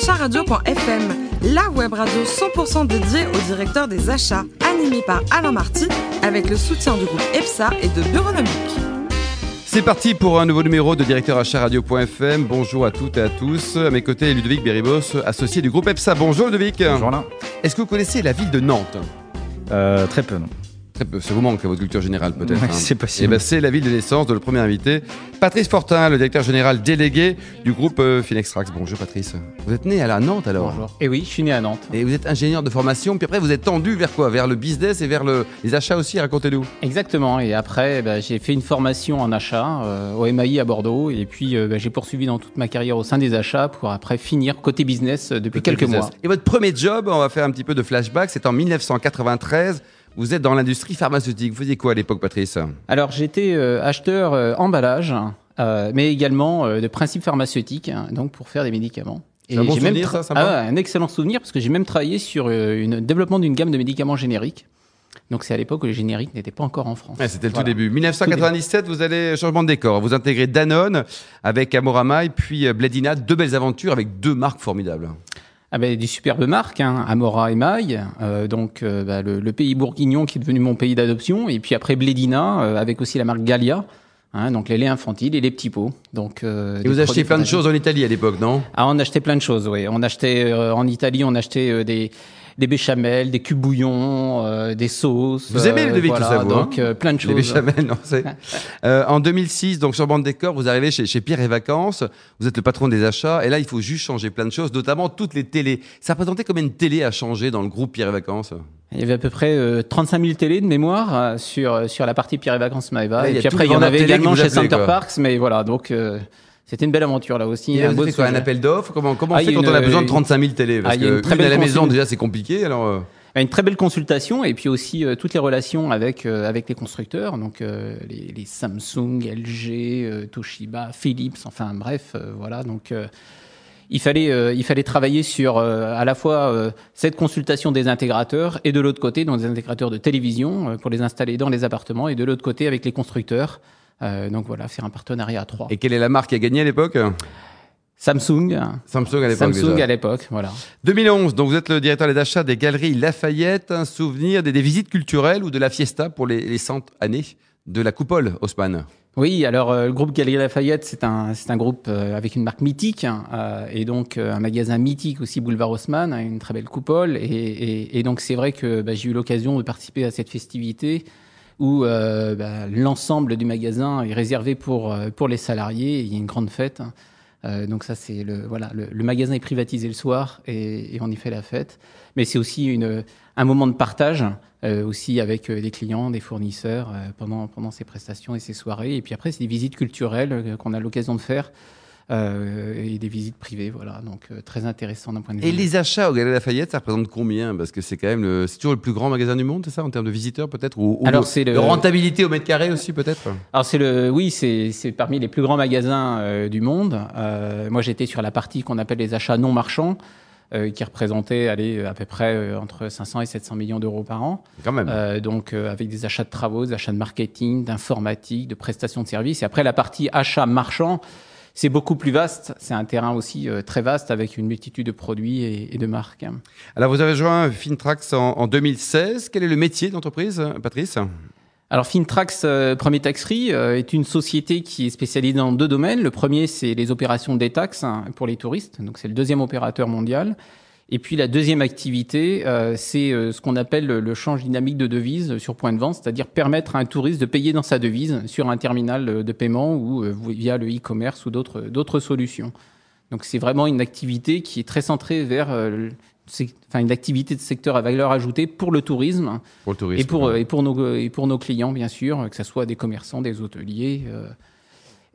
acharadio.fm, la web radio 100% dédiée au directeur des achats, animée par Alain Marty, avec le soutien du groupe EPSA et de Bureonomique. C'est parti pour un nouveau numéro de directeur achat radio.fm. Bonjour à toutes et à tous. À mes côtés, Ludovic Beribos, associé du groupe EPSA. Bonjour Ludovic. Bonjour Alain. Est-ce que vous connaissez la ville de Nantes? Euh, très peu, non. Très peu, ça vous manque à votre culture générale peut-être. Ouais, hein. c'est Eh possible. ben, c'est la ville de naissance de le premier invité, Patrice Fortin, le directeur général délégué du groupe euh, Finextrax. Bonjour Patrice. Vous êtes né à la Nantes alors? Et oui, je suis né à Nantes. Et vous êtes ingénieur de formation, puis après vous êtes tendu vers quoi? Vers le business et vers le- les achats aussi, racontez-nous. Exactement. Et après, bah, j'ai fait une formation en achat euh, au MAI à Bordeaux. Et puis, euh, bah, j'ai poursuivi dans toute ma carrière au sein des achats pour après finir côté business euh, depuis quelques Business. mois. Et votre premier job, on va faire un petit peu de flashback, c'est en 1993. Vous êtes dans l'industrie pharmaceutique. Vous faisiez quoi à l'époque, Patrice Alors, j'étais euh, acheteur euh, emballage, euh, mais également de principes pharmaceutiques, hein, donc pour faire des médicaments. C'est un bon j'ai même souvenir, ça, sympa Ah un excellent souvenir parce que j'ai même travaillé sur une développement d'une gamme de médicaments génériques. Donc, c'est à l'époque où les génériques n'étaient pas encore en France. C'était le Voilà. tout début. 1997, vous allez changement de décor. Vous intégrez Danone avec Amorama et puis Bledina. Deux belles aventures avec deux marques formidables. Ah ben, des superbes marques, hein, Amora et Maille, euh, donc euh, bah, le, le pays bourguignon qui est devenu mon pays d'adoption, et puis après Blédina, euh, avec aussi la marque Gallia, hein, donc les laits infantiles et les petits pots. Donc, euh, Et des vous achetez plein de choses en Italie à l'époque, non? Ah, on achetait plein de choses, oui. On achetait euh, en Italie, on achetait euh, des des béchamels, des cubes bouillons, euh, des sauces. Vous aimez, euh, Ludovic, tout ça, vous, Donc hein euh, plein de Les choses. béchamels, non, c'est- en 2006, donc changement de décor, vous arrivez chez, chez Pierre et Vacances. Vous êtes le patron des achats. Et là, il faut juste changer plein de choses, notamment toutes les télés. Ça représentait combien de télé à changer dans le groupe Pierre et Vacances? Il y avait à peu près euh, 35 000 télés de mémoire euh, sur sur la partie Pierre et Vacances Maeva. Et puis après, les il y en avait également chez Center quoi. Parks, mais voilà, donc euh, c'était une belle aventure là aussi. Et un beau quoi, un appel d'offres Comment, comment on Ah, fait il quand on a besoin de 35 000 télés Parce Ah, il une une à la belle maison, déjà, c'est compliqué. Alors, euh, Une très belle consultation et puis aussi euh, toutes les relations avec euh, avec les constructeurs, donc euh, les, les Samsung, LG, euh, Toshiba, Philips, enfin bref, euh, voilà. Donc euh, il fallait euh, il fallait travailler sur euh, à la fois euh, cette consultation des intégrateurs et de l'autre côté dans des intégrateurs de télévision euh, pour les installer dans les appartements et de l'autre côté avec les constructeurs. Euh, donc voilà, faire un partenariat à trois. et quelle est la marque qui a gagné à l'époque Samsung, Samsung à l'époque Samsung déjà. à l'époque, voilà. 2011, donc vous êtes le directeur des achats des galeries Lafayette. Un souvenir des, des visites culturelles ou de la fiesta pour les, les 100 années de la coupole Haussmann? Oui, alors euh, le groupe Galerie Lafayette, c'est un, c'est un groupe euh, avec une marque mythique hein, euh, et donc euh, un magasin mythique aussi, Boulevard Haussmann, hein, une très belle coupole. Et, et, et donc c'est vrai que bah, j'ai eu l'occasion de participer à cette festivité où euh, bah, l'ensemble du magasin est réservé pour, euh, pour les salariés. Il y a une grande fête. hein. Euh, donc ça, c'est le voilà, le, le magasin est privatisé le soir et, et on y fait la fête. Mais c'est aussi une, un moment de partage euh, aussi avec euh, des clients, des fournisseurs euh, pendant pendant ces prestations et ces soirées. Et puis après, c'est des visites culturelles euh, qu'on a l'occasion de faire euh, et des visites privées. Voilà, donc euh, très intéressant d'un point de vue. Et les achats au Galeries Lafayette, ça représente combien? Parce que c'est quand même le, c'est toujours le plus grand magasin du monde, c'est ça, en termes de visiteurs peut-être? Ou, ou Alors, c'est le- rentabilité au mètre carré aussi peut-être? Alors c'est le, oui, c'est c'est parmi les plus grands magasins euh, du monde. Euh, moi, j'étais sur la partie qu'on appelle les achats non marchands, euh, qui représentait, allez, à peu près euh, entre 500 et 700 millions d'euros par an. Quand même. Euh, donc euh, avec des achats de travaux, des achats de marketing, d'informatique, de prestations de services. Et après la partie achat marchand, c'est beaucoup plus vaste. C'est un terrain aussi euh, très vaste avec une multitude de produits et, et de marques. Alors vous avez joint Fintrax en, en 2016. Quel est le métier d'entreprise, Patrice? Alors Fintrax euh, Premier Tax Free euh, est une société qui est spécialisée dans deux domaines. Le premier, c'est les opérations des taxes hein, pour les touristes. Donc c'est le deuxième opérateur mondial. Et puis la deuxième activité, euh, c'est euh, ce qu'on appelle le, change dynamique de devise sur point de vente, c'est-à-dire permettre à un touriste de payer dans sa devise sur un terminal euh, de paiement ou via le e-commerce ou d'autres d'autres solutions. Donc c'est vraiment une activité qui est très centrée vers enfin une activité de secteur à valeur ajoutée pour le tourisme Pour le tourisme. et pour, et, pour nos, et pour nos clients, bien sûr, que ce soit des commerçants, des hôteliers euh,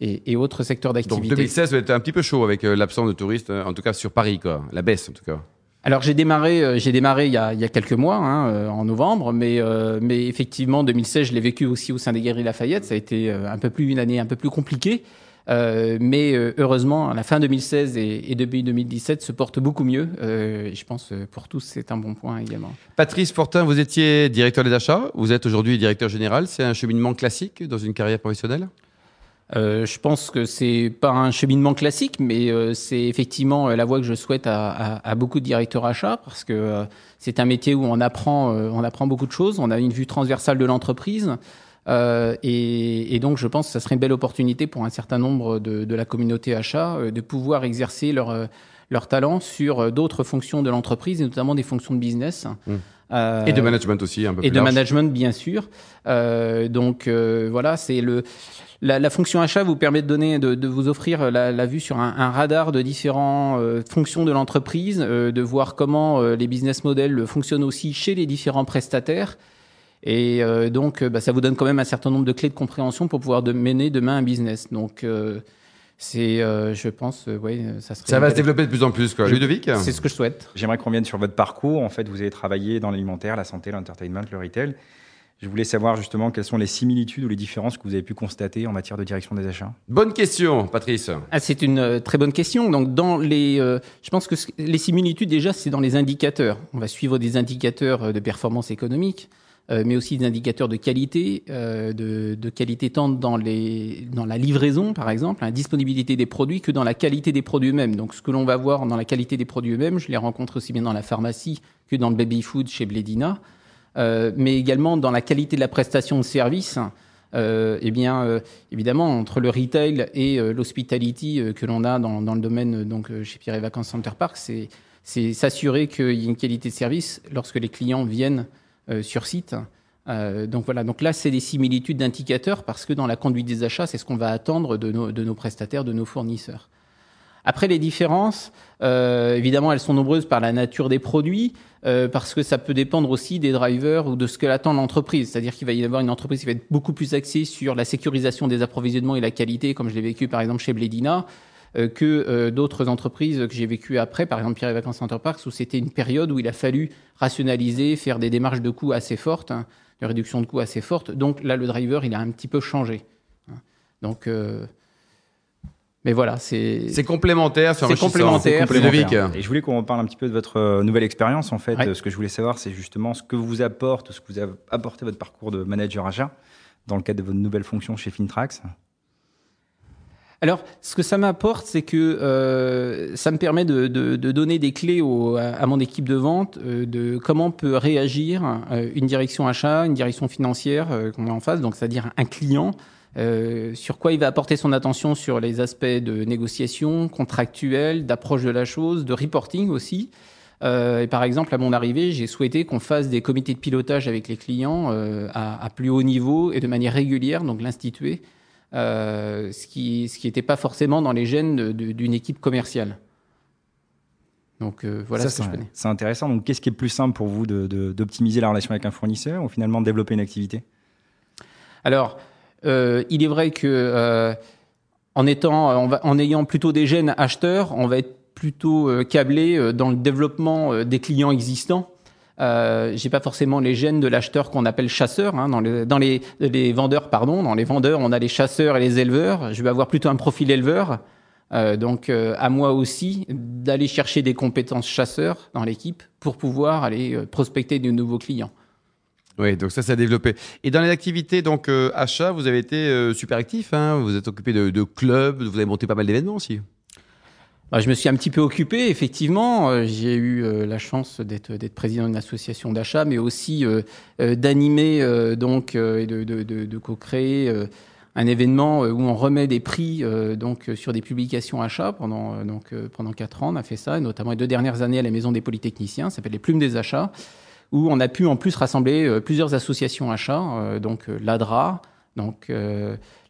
et, et autres secteurs Donc d'activité. 2016, vous êtes un petit peu chaud avec l'absence de touristes, en tout cas sur Paris, quoi. La baisse, en tout cas. Alors j'ai démarré, euh, j'ai démarré il y, a, il y a quelques mois, hein, euh, en novembre, mais, euh, mais effectivement 2016, je l'ai vécu aussi au sein des Galeries Lafayette. Ça a été euh, un peu plus une année un peu plus compliquée, Euh, mais heureusement, à la fin 2016 et, et début 2017 se porte beaucoup mieux. Euh, et je pense pour tous c'est un bon point également. Patrice Fortin, vous étiez directeur des achats, vous êtes aujourd'hui directeur général. C'est un cheminement classique dans une carrière professionnelle? Euh, je pense que c'est pas un cheminement classique, mais euh, c'est effectivement euh, la voie que je souhaite à, à, à beaucoup de directeurs achats parce que euh, c'est un métier où on apprend, euh, on apprend beaucoup de choses. On a une vue transversale de l'entreprise. Euh, et, et, donc, je pense que ça serait une belle opportunité pour un certain nombre de, de la communauté achat de pouvoir exercer leur, leur talent sur d'autres fonctions de l'entreprise, et notamment des fonctions de business. Mmh. Euh, et de management aussi, un peu Et plus de large. management, bien sûr. Euh, donc euh, voilà, c'est le la, la, fonction achat vous permet de donner, de, de vous offrir la, la, vue sur un, un radar de différentes euh, fonctions de l'entreprise, euh, de voir comment euh, les business models fonctionnent aussi chez les différents prestataires. Et euh, donc, bah, ça vous donne quand même un certain nombre de clés de compréhension pour pouvoir de mener demain un business. Donc euh, c'est, euh, je pense, euh, oui, ça serait. Ça va se développer de plus en plus, quoi. Je, Ludovic C'est ce que je souhaite. J'aimerais qu'on vienne sur votre parcours. En fait, vous avez travaillé dans l'alimentaire, la santé, l'entertainment, le retail. Je voulais savoir justement quelles sont les similitudes ou les différences que vous avez pu constater en matière de direction des achats. Bonne question, Patrice. Ah, c'est une euh, très bonne question. Donc, dans les, euh, je pense que les similitudes déjà, c'est dans les indicateurs. On va suivre des indicateurs de performance économique, euh, mais aussi des indicateurs de qualité, euh, de, de, qualité tant dans les, dans la livraison, par exemple, la disponibilité des produits, que dans la qualité des produits eux-mêmes. Donc, ce que l'on va voir dans la qualité des produits eux-mêmes, je les rencontre aussi bien dans la pharmacie que dans le baby food chez Bledina. Euh, mais également dans la qualité de la prestation de service. Euh, eh bien, euh, évidemment, entre le retail et euh, l'hospitality euh, que l'on a dans, dans, le domaine donc chez Pierre et Vacances Center Park, c'est s'assurer qu'il y ait une qualité de service lorsque les clients viennent sur site. donc voilà. Donc là, c'est des similitudes d'indicateurs parce que dans la conduite des achats, c'est ce qu'on va attendre de nos, de nos prestataires, de nos fournisseurs. Après, les différences, euh, évidemment, elles sont nombreuses par la nature des produits, euh, parce que ça peut dépendre aussi des drivers ou de ce que l'attend l'entreprise. C'est-à-dire qu'il va y avoir une entreprise qui va être beaucoup plus axée sur la sécurisation des approvisionnements et la qualité, comme je l'ai vécu par exemple chez Bledina, euh, que euh, d'autres entreprises que j'ai vécues après, par exemple Pierre et Vacances Center Parks, où c'était une période où il a fallu rationaliser, faire des démarches de coûts assez fortes, hein, de réduction de coûts assez fortes. Donc là, le driver, il a un petit peu changé. Donc euh, mais voilà, c'est. C'est complémentaire, c'est complémentaire. complémentaire. Et je voulais qu'on parle un petit peu de votre euh, nouvelle expérience. En fait, ouais. ce que je voulais savoir, c'est justement ce que vous apporte, ce que vous a apporté votre parcours de manager achat dans le cadre de votre nouvelle fonction chez Fintrax. Alors, ce que ça m'apporte, c'est que euh, ça me permet de, de, de, donner des clés au, à mon équipe de vente euh, de comment peut réagir euh, une direction achat, une direction financière euh, qu'on a en face, donc c'est-à-dire un client euh, sur quoi il va apporter son attention sur les aspects de négociation, contractuelle, d'approche de la chose, de reporting aussi. Euh, et par exemple, à mon arrivée, j'ai souhaité qu'on fasse des comités de pilotage avec les clients à, à, plus haut niveau et de manière régulière, donc l'instituer, euh, ce qui ce qui n'était pas forcément dans les gènes d'une équipe commerciale. Donc euh, voilà Ça, ce que. C'est intéressant. Donc qu'est-ce qui est le plus simple pour vous d'optimiser la relation avec un fournisseur ou finalement de développer une activité? Alors, euh, il est vrai que euh, en étant, va, en ayant plutôt des gènes acheteurs, on va être plutôt câblé dans le développement des clients existants. Euh, j'ai pas forcément les gènes de l'acheteur qu'on appelle chasseur. Hein, dans, les, dans les, vendeurs, pardon, dans les vendeurs, on a les chasseurs et les éleveurs. Je vais avoir plutôt un profil éleveur. Euh, donc, euh, à moi aussi d'aller chercher des compétences chasseurs dans l'équipe pour pouvoir aller prospecter de nouveaux clients. Oui, donc ça, ça a développé. Et dans les activités donc euh, achat, vous avez été euh, super actif. Hein vous êtes occupé de, de, clubs, vous avez monté pas mal d'événements aussi. Bah, je me suis un petit peu occupé, effectivement. Euh, j'ai eu la chance d'être président d'une association d'achat, mais aussi d'animer donc et de, co-créer un événement où on remet des prix donc sur des publications achats pendant donc pendant quatre ans. On a fait ça, notamment les deux dernières années à la Maison des Polytechniciens. Ça s'appelle les Plumes des achats où on a pu en plus rassembler euh, plusieurs associations achats, euh, donc euh, l'ADRA, donc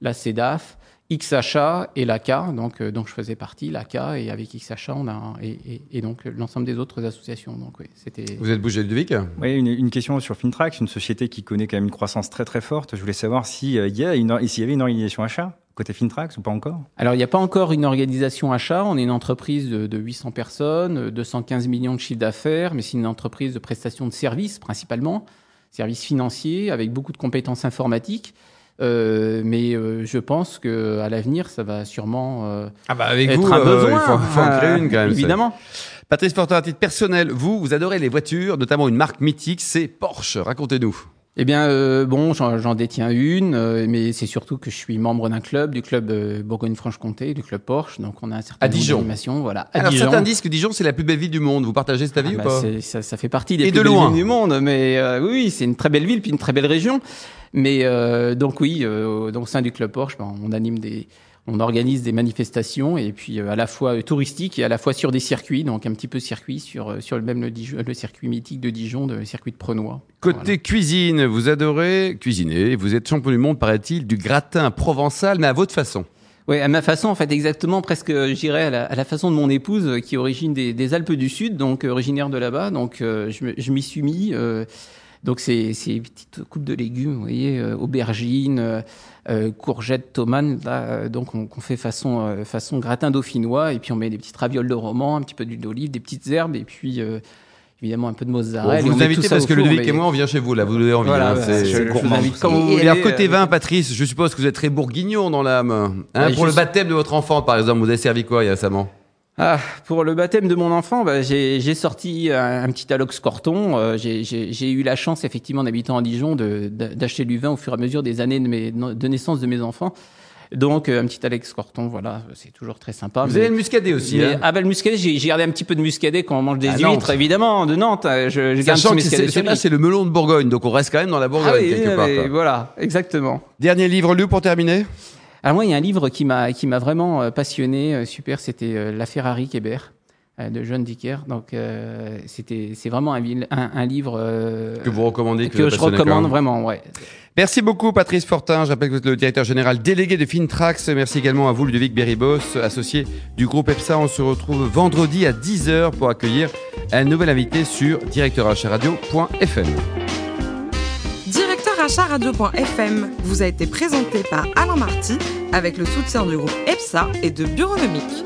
la CEDAF, XAchat et l'ACA, donc donc je faisais partie l'ACA et avec XAchat on a et, et, et donc l'ensemble des autres associations. Donc oui, c'était. Vous êtes bougé Ludovic Oui, une, une, question sur Fintrax, une société qui connaît quand même une croissance très très forte. Je voulais savoir s'il y, y, y avait une organisation achat côté Fintrax ou pas encore? Alors, il n'y a pas encore une organisation achat. On est une entreprise de, de 800 personnes, 215 millions de chiffre d'affaires, mais c'est une entreprise de prestation de services principalement, services financiers avec beaucoup de compétences informatiques. Euh, mais euh, je pense que à l'avenir, ça va sûrement euh, ah bah avec être vous, un besoin. il faut, faut en créer une quand même. Évidemment. Patrice Fortin, à titre personnel, vous, vous adorez les voitures, notamment une marque mythique, c'est Porsche. Racontez-nous. eh bien, euh, bon, j'en détiens une, euh, mais c'est surtout que je suis membre d'un club, du club euh, Bourgogne-Franche-Comté, du club Porsche. Donc, on a un certain à Dijon. Voilà. À Alors, certains disent que Dijon, c'est la plus belle ville du monde. Vous partagez cet avis ah ou bah, pas? ça, ça, fait partie des plus belles villes du monde. Mais oui, c'est une très belle ville, puis une très belle région. Mais donc oui, au sein du club Porsche, ben, on anime des on organise des manifestations et puis euh, à la fois euh, touristiques et à la fois sur des circuits, donc un petit peu circuit sur, euh, sur le même le, circuit mythique de Dijon, le circuit de Prenois. Côté cuisine, vous adorez cuisiner, vous êtes champion du monde, paraît-il, du gratin provençal, mais à votre façon. Oui, à ma façon, en fait, exactement, presque, je dirais, à la, façon de mon épouse, qui est origine des, Alpes du Sud, donc originaire de là-bas. Donc, je, m'y suis mis. Donc, c'est ces petites coupes de légumes, vous voyez, aubergines, euh, courgettes, tomates. Là, euh, donc on, fait façon, euh, façon gratin dauphinois et puis on met des petites ravioles de roman, un petit peu d'huile d'olive, des petites herbes et puis évidemment un peu de mozzarella. vous invitez parce que Ludovic et moi on vient chez vous là, vous avez envie. Voilà, hein, c'est je, gourmand. et alors côté vin, Patrice, je suppose que vous êtes très bourguignon dans l'âme. Hein, pour le baptême de votre enfant par exemple, vous avez servi quoi il y a récemment? Ah, pour le baptême de mon enfant, bah, j'ai sorti un, petit Alox Corton. Euh, j'ai eu la chance, effectivement, en habitant à Dijon, d'acheter du vin au fur et à mesure des années de, mes, de naissance de mes enfants. Donc euh, un petit Alex Corton, voilà, c'est toujours très sympa. Vous avez le muscadet aussi. Mais, hein ah ben le muscadet, j'ai gardé un petit peu de muscadet quand on mange des huîtres, évidemment, de Nantes. Je, je Sachant que c'est le melon de Bourgogne, donc on reste quand même dans la Bourgogne ah oui, quelque part. Voilà, exactement. Dernier livre lu pour terminer? Alors moi, il y a un livre qui m'a qui m'a vraiment euh, passionné, super, c'était La Ferrari Kébert. Euh, de John Dicker. Donc euh, c'était c'est vraiment un, un, livre euh, que vous recommandez que, je recommande vraiment. Ouais. Merci beaucoup Patrice Fortin. Je rappelle que vous êtes le directeur général délégué de Fintrax. Merci également à vous Ludovic Beribos, associé du groupe EPSA. On se retrouve vendredi à 10h pour accueillir un nouvel invité sur directeuracharadio.fm. Directeuracharadio.fm vous a été présenté par Alain Marty avec le soutien du groupe EPSA et de Bureaunomique.